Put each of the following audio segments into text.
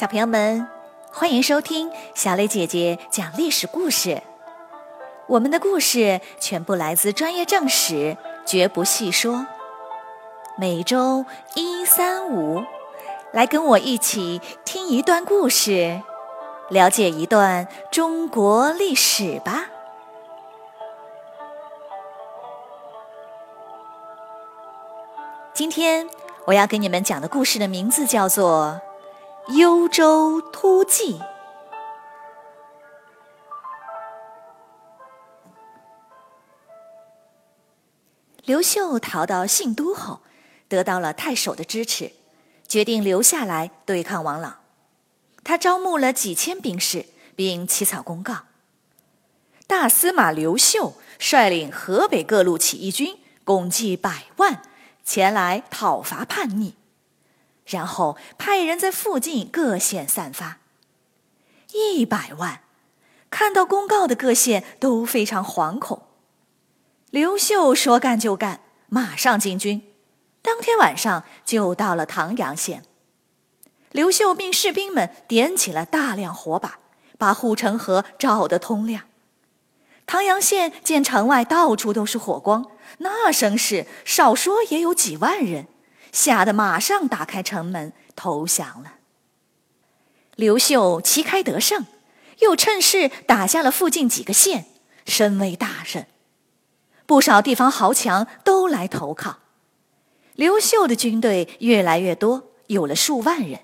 小朋友们，欢迎收听小磊姐姐讲历史故事。我们的故事全部来自专业正史，绝不细说。每周一、三、五，来跟我一起听一段故事，了解一段中国历史吧。今天我要给你们讲的故事的名字叫做。幽州突骑。刘秀逃到信都后，得到了太守的支持，决定留下来对抗王朗。他招募了几千兵士，并起草公告：大司马刘秀率领河北各路起义军，共计百万，前来讨伐叛逆。然后派人在附近各县散发，一百万。看到公告的各县都非常惶恐。刘秀说干就干，马上进军。当天晚上就到了唐阳县。刘秀命士兵们点起了大量火把，把护城河照得通亮。唐阳县见城外到处都是火光，那声势少说也有几万人。吓得马上打开城门投降了。刘秀旗开得胜，又趁势打下了附近几个县，声威大振。不少地方豪强都来投靠。刘秀的军队越来越多，有了数万人，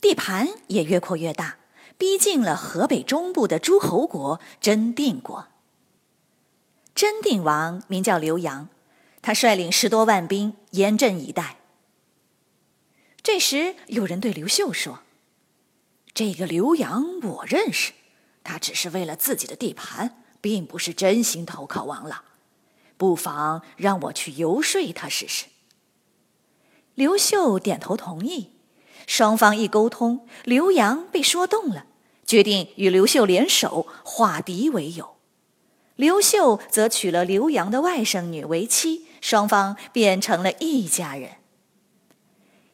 地盘也越扩越大，逼近了河北中部的诸侯国真定国。真定王名叫刘阳，他率领十多万兵严阵以待。这时，有人对刘秀说：“这个刘洋我认识，他只是为了自己的地盘，并不是真心投靠王朗。不妨让我去游说他试试。”刘秀点头同意。双方一沟通，刘洋被说动了，决定与刘秀联手，化敌为友。刘秀则娶了刘洋的外甥女为妻，双方变成了一家人。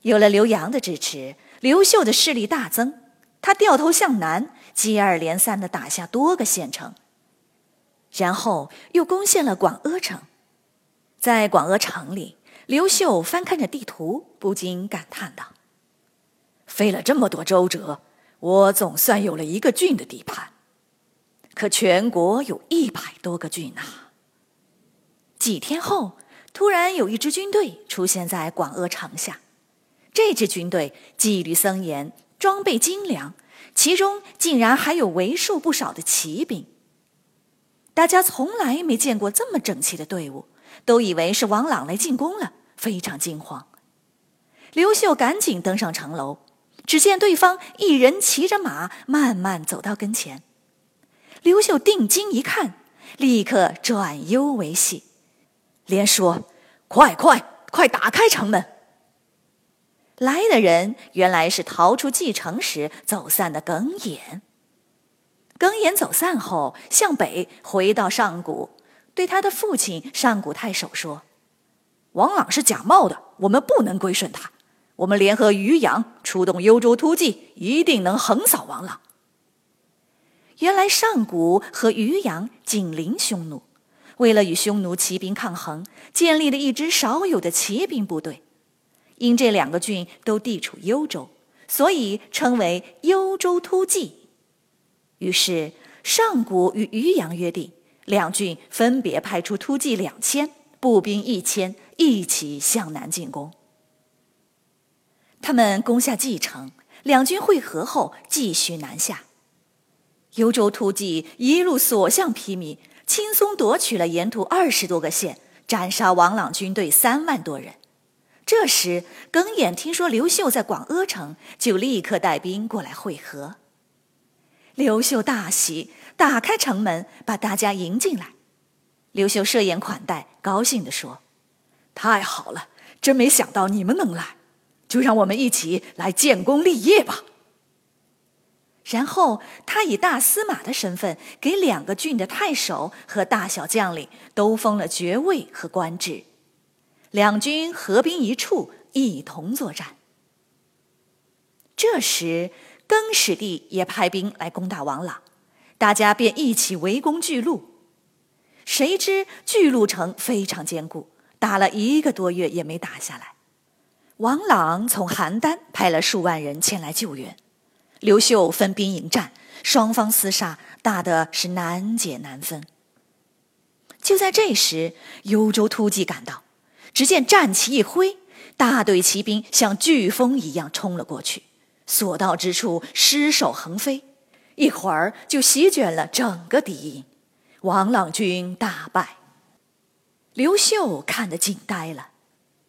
有了刘阳的支持，刘秀的势力大增。他掉头向南，接二连三地打下多个县城，然后又攻陷了广阿城。在广阿城里，刘秀翻看着地图，不禁感叹道：“费了这么多周折，我总算有了一个郡的地盘。可全国有一百多个郡呐！”几天后，突然有一支军队出现在广阿城下。这支军队纪律森严，装备精良，其中竟然还有为数不少的骑兵。大家从来没见过这么整齐的队伍，都以为是王朗来进攻了，非常惊慌。刘秀赶紧登上城楼，只见对方一人骑着马，慢慢走到跟前。刘秀定睛一看，立刻转忧为喜，连说：“快快快，打开城门！”来的人原来是逃出蓟城时走散的耿眼。耿眼走散后，向北回到上谷，对他的父亲上谷太守说：“王朗是假冒的，我们不能归顺他。我们联合渔阳，出动幽州突骑，一定能横扫王朗。”原来上谷和渔阳紧邻匈奴，为了与匈奴骑兵抗衡，建立了一支少有的骑兵部队。因这两个郡都地处幽州，所以称为幽州突骑。于是上古与渔阳约定，两郡分别派出突骑两千，步兵一千，一起向南进攻。他们攻下蓟城，两军会合后继续南下。幽州突骑一路所向披靡，轻松夺取了沿途二十多个县，斩杀王朗军队三万多人。这时，耿眼听说刘秀在广阿城，就立刻带兵过来会合。刘秀大喜，打开城门，把大家迎进来。刘秀设宴款待，高兴地说：“太好了，真没想到你们能来，就让我们一起来建功立业吧。”然后，他以大司马的身份，给两个郡的太守和大小将领都封了爵位和官职。两军合兵一处，一同作战。这时，更始帝也派兵来攻打王朗，大家便一起围攻巨鹿。谁知巨鹿城非常坚固，打了一个多月也没打下来。王朗从邯郸派了数万人前来救援，刘秀分兵迎战，双方厮杀，打的是难解难分。就在这时，幽州突骑赶到，只见战旗一挥，大队骑兵像飓风一样冲了过去，所到之处尸首横飞，一会儿就席卷了整个敌营，王朗军大败。刘秀看得惊呆了。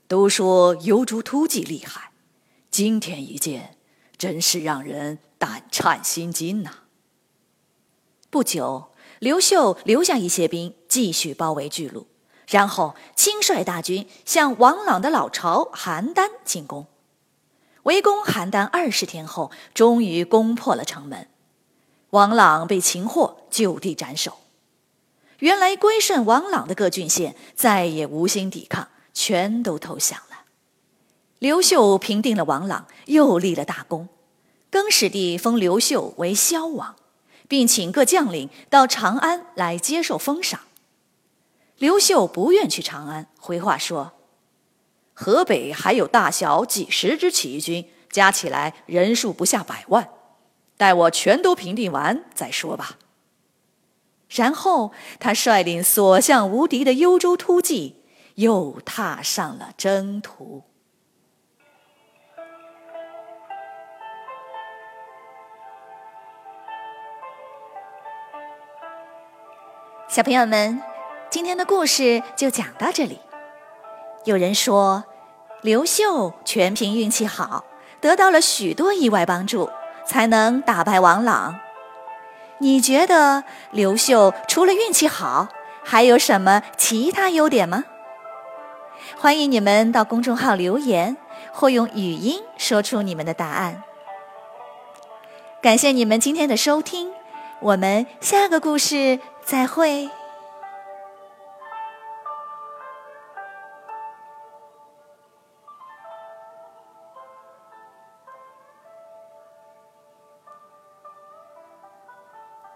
都说幽州突骑厉害，今天一见，真是让人胆颤心惊呐。不久，刘秀留下一些兵，继续包围巨鹿，然后亲率大军向王朗的老巢邯郸进攻。围攻邯郸二十天后，终于攻破了城门。王朗被擒获，就地斩首。原来归顺王朗的各郡县再也无心抵抗。全都投降了。刘秀平定了王朗，又立了大功。更始帝封刘秀为萧王，并请各将领到长安来接受封赏。刘秀不愿去长安，回话说：“河北还有大小几十支起义军，加起来人数不下百万，待我全都平定完再说吧。”然后他率领所向无敌的幽州突骑。又踏上了征途。小朋友们，今天的故事就讲到这里。有人说，刘秀全凭运气好，得到了许多意外帮助，才能打败王朗。你觉得刘秀除了运气好，还有什么其他优点吗？欢迎你们到公众号留言，或用语音说出你们的答案。感谢你们今天的收听，我们下个故事再会。